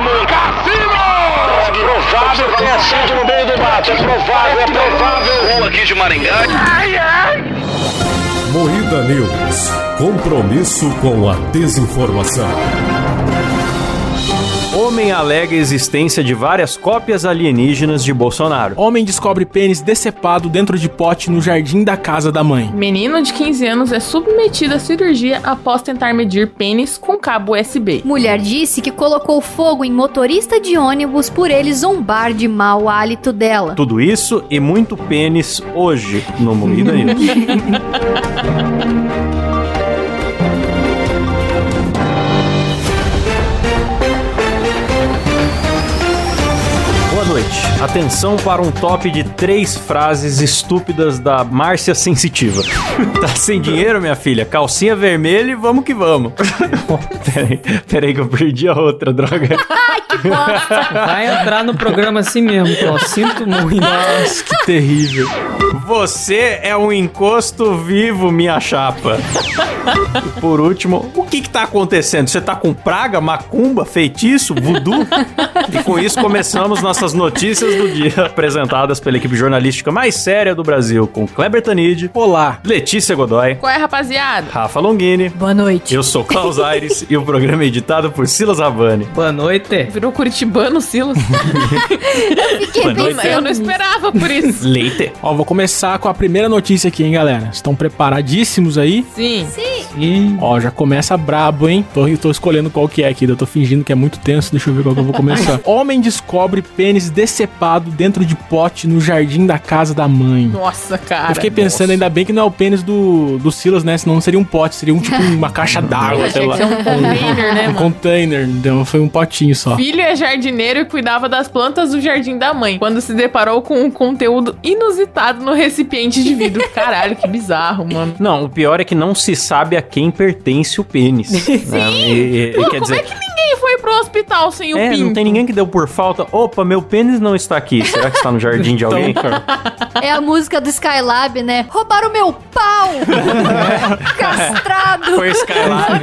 mesmo. Cassino! É provável que tenha sido no meio do mato. É provável, é provável. Rua aqui de Maringá. Ai, ai. Moída News. Compromisso com a desinformação. Homem alega a existência de várias cópias alienígenas de Bolsonaro. Homem descobre pênis decepado dentro de pote no jardim da casa da mãe. Menino de 15 anos é submetido à cirurgia após tentar medir pênis com cabo USB. Mulher disse que colocou fogo em motorista de ônibus por ele zombar de mau hálito dela. Tudo isso e muito pênis hoje no Moída News. Atenção para um top de três frases estúpidas da Márcia Sensitiva. tá sem dinheiro, minha filha? Calcinha vermelha e vamos que vamos. peraí, peraí que eu perdi a outra, droga. Ai, que bosta! Vai entrar no programa assim mesmo, que eu sinto muito. Nossa, que terrível. Você é um encosto vivo, minha chapa. E por último, o que que tá acontecendo? Você tá com praga, macumba, feitiço, voodoo? E com isso começamos nossas notícias do dia, apresentadas pela equipe jornalística mais séria do Brasil, com Kleber Tanid, Olá. Letícia Godoy, Qual é, rapaziada? Rafa Longini, Boa noite. eu sou Klaus Aires e o programa é editado por Silas Havani. Boa noite. Virou curitibano, Silas. Fiquei Boa noite. pensando Eu não esperava por isso. Leite. Ó, vou começar com a primeira notícia aqui, hein, galera. Estão preparadíssimos aí? Sim. Ih, Ó, já começa brabo, hein? Tô, tô escolhendo qual que é aqui. Eu tô fingindo que é muito tenso. Deixa eu ver qual que eu vou começar. Homem descobre pênis decepado dentro de pote no jardim da casa da mãe. Nossa, cara. eu fiquei pensando, ainda bem que não é o pênis do, do Silas, né? Senão seria um pote, seria um tipo uma caixa d'água, sei lá. um container, né, Um mano? container, então foi um potinho só. Filho é jardineiro e cuidava das plantas do jardim da mãe, quando se deparou com um conteúdo inusitado no recipiente de vidro. Caralho, que bizarro, mano. Não, o pior é que não se sabe a quem pertence o pênis. Sim. E, e- e Pô, quer como dizer, é que ninguém foi pro hospital sem o É, pinto? não tem ninguém que deu por falta. Opa, meu pênis não está aqui. Será que está no jardim de alguém? É a música do Skylab, né? Roubaram meu pau! Castrado! Foi Skylab.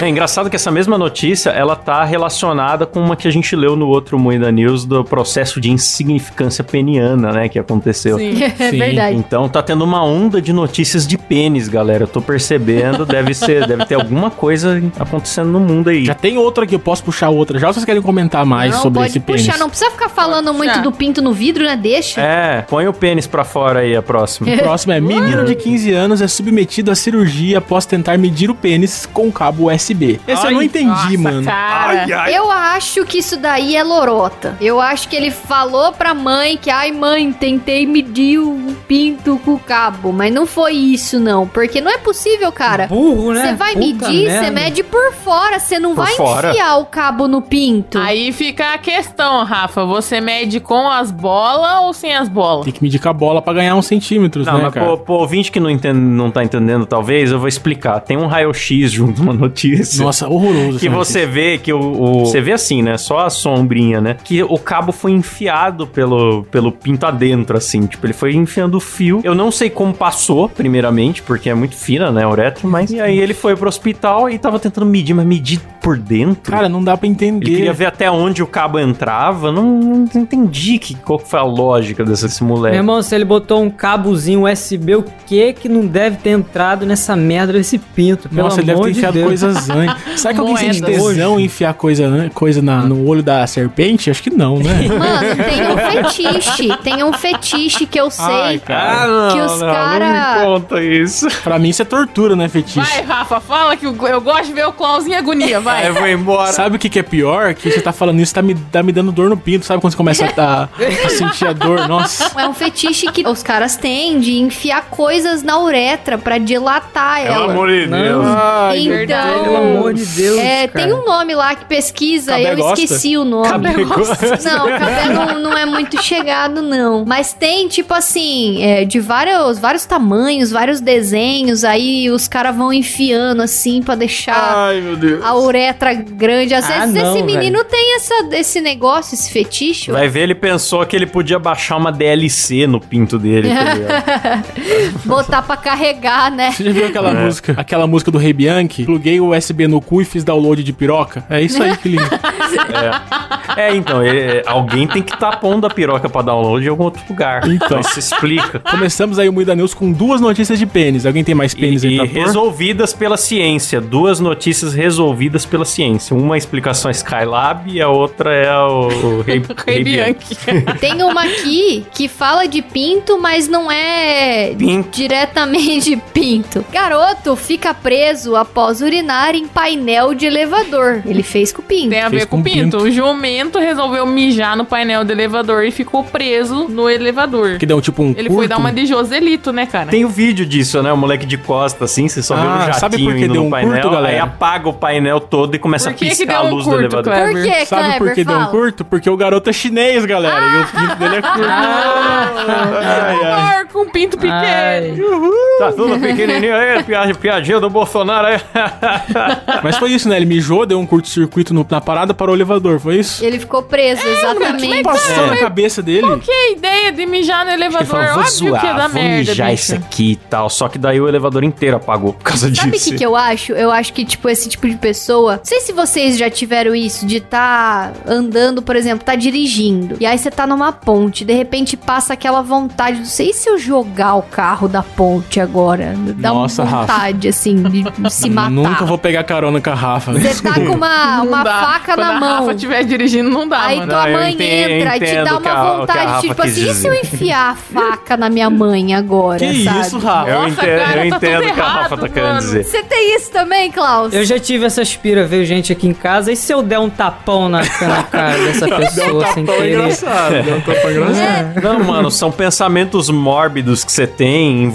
É engraçado que essa mesma notícia, ela tá relacionada com uma que a gente leu no outro Moeda News do processo de insignificância peniana, né, que aconteceu. Sim. É Sim. verdade. Então tá tendo uma onda de notícias de pênis, galera. Eu tô percebendo, deve ser, deve ter alguma coisa acontecendo no mundo aí. Já tem outra aqui, eu posso puxar outra já ou vocês querem comentar mais não, sobre pode esse puxar, pênis? não precisa ficar falando Pode muito puxar. do pinto no vidro, né? Deixa. É, põe o pênis pra fora aí, a próxima. O próximo é menino de 15 anos é submetido à cirurgia após tentar medir o pênis com cabo USB. Esse eu não Ai, entendi, nossa, mano. Cara. Eu acho que isso daí é lorota. Eu acho que ele falou pra mãe que, ai mãe, tentei medir o pinto com o cabo. Mas não foi isso, não. Porque não é possível, cara. burro, né? Você vai Puta medir, você mede por fora. Você não Por vai fora. Enfiar o cabo no pinto. Aí fica a questão, Rafa. Você mede com as bolas ou sem as bolas? Tem que medir com a bola pra ganhar uns centímetros, Não, né, mas cara? pro, pro ouvinte que não, entende, não tá entendendo, talvez, eu vou explicar. Tem um raio-x junto uma notícia. Nossa, horroroso. Que você vê que o, o- Você vê assim, né? Só a sombrinha, né? Que o cabo foi enfiado pelo, pelo pinto adentro, assim. Tipo, ele foi enfiando o fio. Eu não sei como passou, primeiramente, porque é muito fina, né? A uretra, mas. E aí ele foi pro hospital e tava tentando medir, mas medir por dentro. Cara, não dá pra entender. ele queria ver até onde o cabo entrava. Não, não entendi que, qual foi a lógica desse, desse moleque. Meu irmão, se ele botou um cabozinho USB, o que que não deve ter entrado nessa merda desse pinto? Pelo Nossa, ele deve ter de enfiado Deus. coisas antes. Será que alguém sente tesão em enfiar coisa, coisa na- no olho da serpente? Acho que não, né? Mano, tem um fetiche. Tem um fetiche que eu sei. Ai, cara. Ah, não, Que os não, cara- não me conta isso. Pra mim isso é tortura, né, fetiche? Vai, Rafa, fala que eu, gosto de ver o Klaus em agonia, vai. eu vou embora. Sabe o que, que é pior? Que você tá falando isso, tá me, tá me dando dor no pinto. Sabe quando você começa a, tá- a sentir a dor? Nossa. É um fetiche que os caras têm de enfiar coisas na uretra pra dilatar Pelo ela. amor de Não. Deus. Ai, Então, verdade. Pelo amor de Deus, É, cara. tem um nome lá que pesquisa, Cabé eu gosta? esqueci o nome. Não, cabé não, não é muito chegado, não. Mas tem, tipo assim, é, de vários, vários tamanhos, vários desenhos, aí os caras vão enfiando assim pra deixar Ai, meu Deus. a uretra grande. Sei Ah, se não, esse velho. menino tem essa, esse negócio, esse fetiche. Vai ver, ele pensou que ele podia baixar uma DLC no pinto dele, tá? Botar pra carregar, né? Você já viu aquela É. música? Aquela música do Rei Bianchi? Pluguei o USB no cu e fiz download de piroca? É isso aí, filhinho. É, então, ele- alguém tem que estar pondo a piroca pra download em algum outro lugar. Então. Então, se explica. Começamos aí o Muida News com duas notícias de pênis. Alguém tem mais pênis E, aí e pra pôr? resolvidas pela ciência. Duas notícias resolvidas pela ciência. Uma é a explicação Skylab e a outra é o, o Rei, Rei Bianchi. Tem uma aqui que fala de pinto, mas não é Pinto. diretamente pinto. Garoto fica preso após urinar em painel de elevador. Ele fez com o pinto. Tem a Fez ver com com o pinto. O jumento resolveu mijar no painel do elevador e ficou preso no elevador. Que deu tipo um Ele curto. foi dar uma de Joselito, né, cara? Tem o vídeo disso, né? O moleque de costa, assim, você só vê Ah, o jatinho sabe por que indo deu no um painel, curto, galera? aí apaga o painel todo e começa Por que a que piscar deu a um luz curto, do elevador. Kleber? Por que, Sabe Kleber? por que deu um Fala. curto? Porque o garoto é chinês, galera. E o pinto dele é curto. Ai, ai. Amor, com pinto pequeno. Ai. Tá tudo pequenininho aí, piadinha, piadinha do Bolsonaro aí. Mas foi isso, né? Ele mijou, deu um curto-circuito na parada para o elevador, foi isso? Ele ficou preso, exatamente. Passou na cabeça dele. Que ideia de mijar no Ele elevador? falou, vou Óbvio zoar, que é da vou merda, mijar bicho. isso aqui e tal. Só que daí o elevador inteiro apagou por causa Sabe o disso. que, que eu acho? Eu acho que, tipo, esse tipo de pessoa. Não sei se vocês já tiveram isso, de tá andando, por exemplo, tá dirigindo. E aí você tá numa ponte, de repente passa aquela vontade. Não sei se eu jogar o carro da ponte agora. Dá Nossa, uma Rafa. vontade, assim, de se matar. Nunca vou pegar carona com a Rafa. Você tá com uma, uma dá. faca Quando na a mão. Rafa estiver dirigindo, não dá, Aí mano. tua Não, eu mãe entendo- entra e te dá a- uma a vontade, Rafa tipo assim, e se eu dizer. enfiar a faca na minha mãe agora, Que sabe? isso, Rafa? Eu Nossa, entendo, cara, eu tá entendo o que a Rafa tá querendo mano. dizer. Você tem isso também, Klaus? Eu já tive essa aspira, veio gente aqui em casa, e se eu der um tapão na, na cara dessa pessoa sem querer? engraçado. Deu um tapão engraçado. Não, mano, são pensamentos mórbidos que você tem,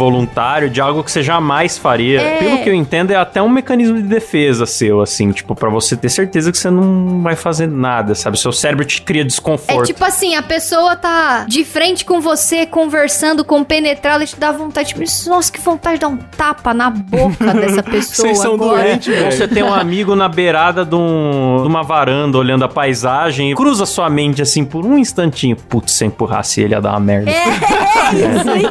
involuntário, de algo que você jamais faria. É. Pelo que eu entendo, é até um mecanismo de defesa seu, assim, tipo, pra você ter certeza que você não vai fazer nada, sabe? Seu cérebro te cria É desconforto. tipo assim, a pessoa tá de frente com você, conversando, compenetrada, e te dá vontade, tipo, nossa, que vontade de dar um tapa na boca dessa pessoa Vocês são doentes, velho. você tem um amigo na beirada de, um- de uma varanda olhando a paisagem e cruza sua mente assim por um instantinho. Putz, se eu empurrasse ele ia dar uma merda. É, isso, isso aí.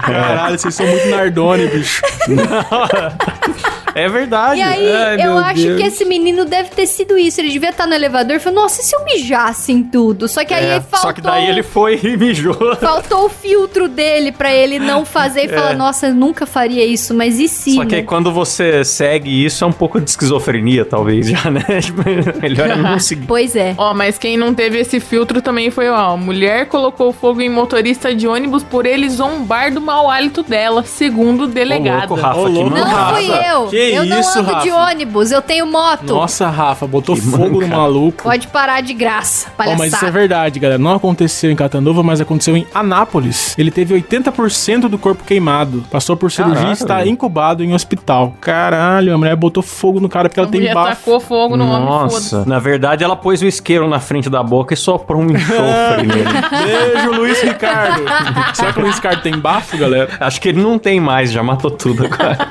Caralho, vocês são muito Nardone, bicho. É verdade. E aí, Ai, eu acho Deus. que esse menino deve ter sido isso. Ele devia estar no elevador e falou, nossa, e se eu mijasse em tudo? Só que aí É, faltou... Só que daí ele foi e mijou. Faltou o filtro dele pra ele não fazer e falar, nossa, eu nunca faria isso, mas e se, É. Só que né? aí quando você segue isso é um pouco de esquizofrenia, talvez, já, né? Tipo, Melhor é não seguir. Pois é. Ó, mas quem não teve esse filtro também foi, ó, mulher colocou fogo em motorista de ônibus por ele zombar do mau hálito dela, segundo o delegado. louco, Rafa, Ô, que louco. mano. Não Rafa, fui eu. que eu não isso, ando de Rafa? ônibus, eu tenho moto. Nossa, Rafa, botou Que fogo no mancada. maluco. Pode parar de graça, Ó, palhaçada. mas isso é verdade, galera. Não aconteceu em Catanduva, mas aconteceu em Anápolis. Ele teve 80% do corpo queimado. Passou por cirurgia e Caraca, está incubado em hospital. Caralho, a mulher botou fogo no cara porque ela A tem mulher bafo. tacou fogo no homem. Nossa, na verdade ela pôs o isqueiro na frente da boca e soprou um enxofre nele. Beijo, Luiz Ricardo. Será que o Luiz Ricardo tem bafo, galera? Acho que ele não tem mais, já matou tudo agora.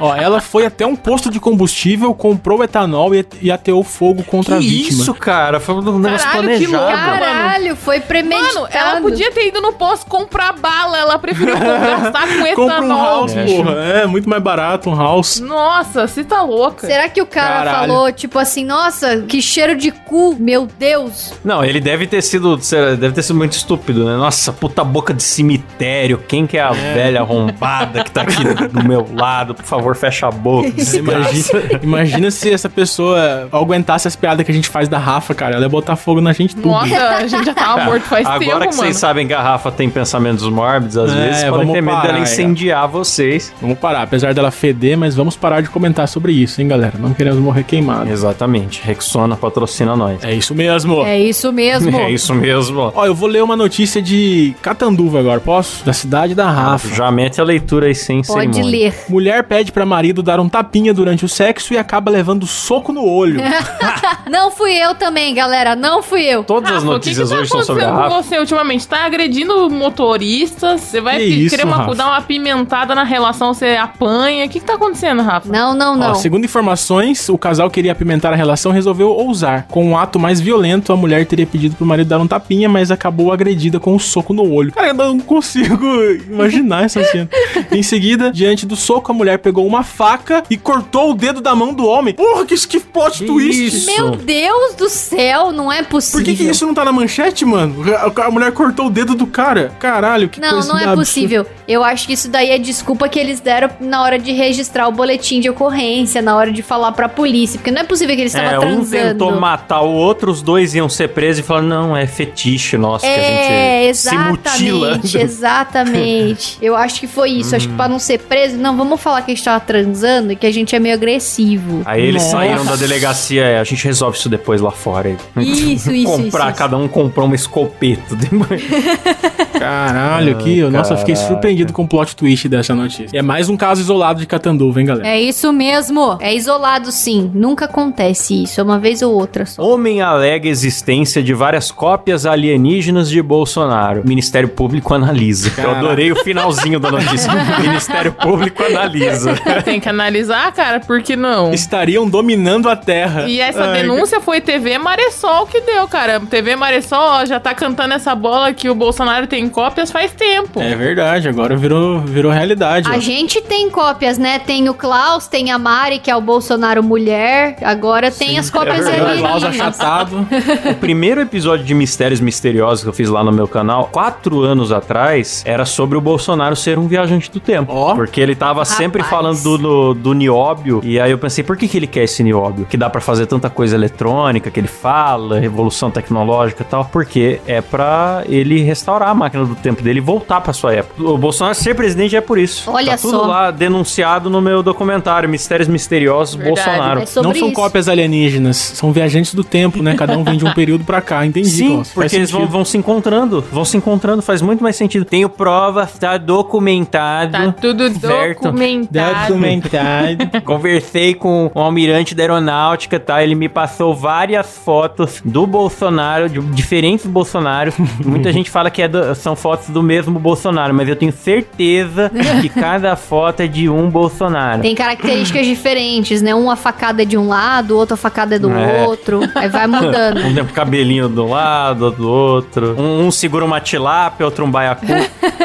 Ó, ela foi até um posto de combustível, comprou etanol e, e ateou fogo contra a que vítima. isso, cara? Foi um negócio Caralho, que planejado. louco. Caralho, foi premeditado. Mano, ela podia ter ido no posto comprar bala, ela preferiu gastar com Compra um etanol. house, porra. É, muito mais barato um house. Nossa, você tá louca. Será que o cara Caralho. falou, tipo assim, nossa, que cheiro de cu, meu Deus. Não, ele deve ter sido, deve ter sido muito estúpido, né? Nossa, puta boca de cemitério. Quem que é a velha arrombada que tá aqui do meu lado? Por favor, fecha a boca. Imagina, imagina se essa pessoa aguentasse as piadas que a gente faz da Rafa, cara. Ela ia botar fogo na gente tudo. Nossa, a gente já tava morto faz Agora tempo, que mano. vocês sabem que a Rafa tem pensamentos mórbidos, às É, vezes podem vamos ter medo parar, dela é. incendiar vocês. Vamos parar, apesar dela feder, mas vamos parar de comentar sobre isso, hein, galera? Não queremos morrer queimado. Exatamente. Rexona patrocina nós. É isso mesmo. É isso mesmo. É isso mesmo. Ó, eu vou ler uma notícia de Catanduva agora, posso? Da cidade da Rafa. Já mete a leitura aí sem Pode cerimônia. ler. Mulher pede pra marido marido dar um tapinha durante o sexo e acaba levando soco no olho. Não fui eu também, galera. Não fui eu. Todas as Rafa, o que que notícias tá hoje são sobre a acontecendo com Rafa. você ultimamente? Tá agredindo motoristas? Você vai Que isso, querer uma- Rafa? dar uma pimentada na relação, você apanha. O que que tá acontecendo, Rafa? Não, não, Ó, não. segundo informações, o casal queria apimentar a relação e resolveu ousar. Com um ato mais violento, a mulher teria pedido pro marido dar um tapinha, mas acabou agredida com um soco no olho. Cara, eu não consigo imaginar essa cena. em seguida, diante do soco, a mulher pegou uma faca e cortou o dedo da mão do homem. Porra, que, que plot Que twist! isso? Meu Deus do céu, não é possível. Por que, que isso não tá na manchete, mano? A, a mulher cortou o dedo do cara. Caralho, que Não, coisa não é absurda. possível. Eu acho que isso daí é desculpa que eles deram na hora de registrar o boletim de ocorrência, na hora de falar pra polícia. Porque não é possível que eles estavam É, um transando. tentou matar o outro, os dois iam ser presos e falaram, não, é fetiche nosso que a É, gente se mutila. exatamente, exatamente. Eu acho que foi isso. Acho que pra não ser preso, não, vamos falar que a gente tava transando e que a gente é meio agressivo. Aí eles Nossa. saíram da delegacia, é, a gente resolve isso depois lá fora. Isso, isso, Comprar, isso, cada um comprou uma escopeta. Caralho, aqui, eu- nossa, eu fiquei surpreendido com o plot twist dessa notícia. E é mais um caso isolado de Catanduva, hein, galera? É isso mesmo. É isolado, sim. Nunca acontece isso. É uma vez ou outra só. Homem alega existência de várias cópias alienígenas de Bolsonaro. Ministério Público analisa. Eu adorei o finalzinho da notícia. Ministério Público analisa. Tem que analisar, cara, por que não? Estariam dominando a Terra. E essa Ai, denúncia foi TV Maressol que deu, cara. TV Maressol ó, já tá cantando essa bola que o Bolsonaro tem cópias faz tempo. É verdade, agora virou, virou realidade. A ó. gente tem cópias, né? Tem o Klaus, tem a Mari, que é o Bolsonaro mulher. Agora tem as cópias é verdade. O Klaus alienígenas. achatado. O primeiro episódio de Mistérios Misteriosos que eu fiz lá no meu canal, quatro anos atrás, era sobre o Bolsonaro ser um viajante do tempo. Ó. Porque ele tava sempre Rapaz. falando do, do, do nióbio. E aí eu pensei, por que, que ele quer esse nióbio? Que dá pra fazer tanta coisa eletrônica que ele fala, revolução tecnológica e tal. Porque é pra ele restaurar a máquina do tempo dele e voltar pra sua época. O Bolsonaro ser presidente é por isso. Olha tá tudo só. lá denunciado no meu documentário, Mistérios Misteriosos Verdade. Bolsonaro. É Não são isso. cópias alienígenas, são viajantes do tempo, né? Cada um vem de um período pra cá, entendi. Sim. Faz porque eles vão, vão se encontrando. Vão se encontrando, faz muito mais sentido. Tenho prova, tá documentado. Tá tudo Certo. documentado. Documentado. Conversei com o almirante da aeronáutica, tá? Ele me passou várias fotos do Bolsonaro, de diferentes Bolsonaros. Muita gente fala que é do- são fotos do mesmo Bolsonaro, mas eu tenho certeza que cada foto é de um Bolsonaro. Tem características diferentes, né? Um a facada é de um lado, outro a facada é do É. outro. Aí vai mudando. Um tem um cabelinho do lado, outro do outro. Um, um segura uma tilápia, outro um baiacu.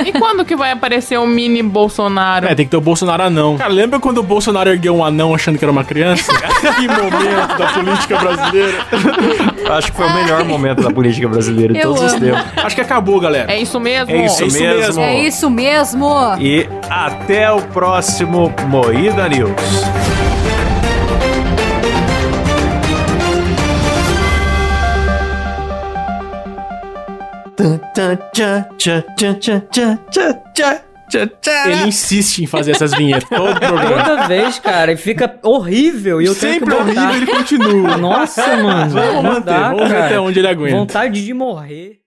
E quando que vai aparecer um mini Bolsonaro? É, tem que ter o Bolsonaro anão. Cara, lembra quando o Bolsonaro ergueu um anão achando que era uma criança? que momento da política brasileira. Acho que foi o melhor momento da política brasileira de Eu todos os amo. tempos. Acho que acabou, galera. É isso mesmo? É isso, É isso mesmo. mesmo. É isso mesmo. E até o próximo Moída News. Ele insiste em fazer essas vinhetas todo programa. Toda vez, cara, e fica horrível. E eu tenho Sempre que botar. horrível, ele continua. Nossa, mano. Vamos manter, dá, vamos ver cara. até onde ele aguenta. Vontade de morrer.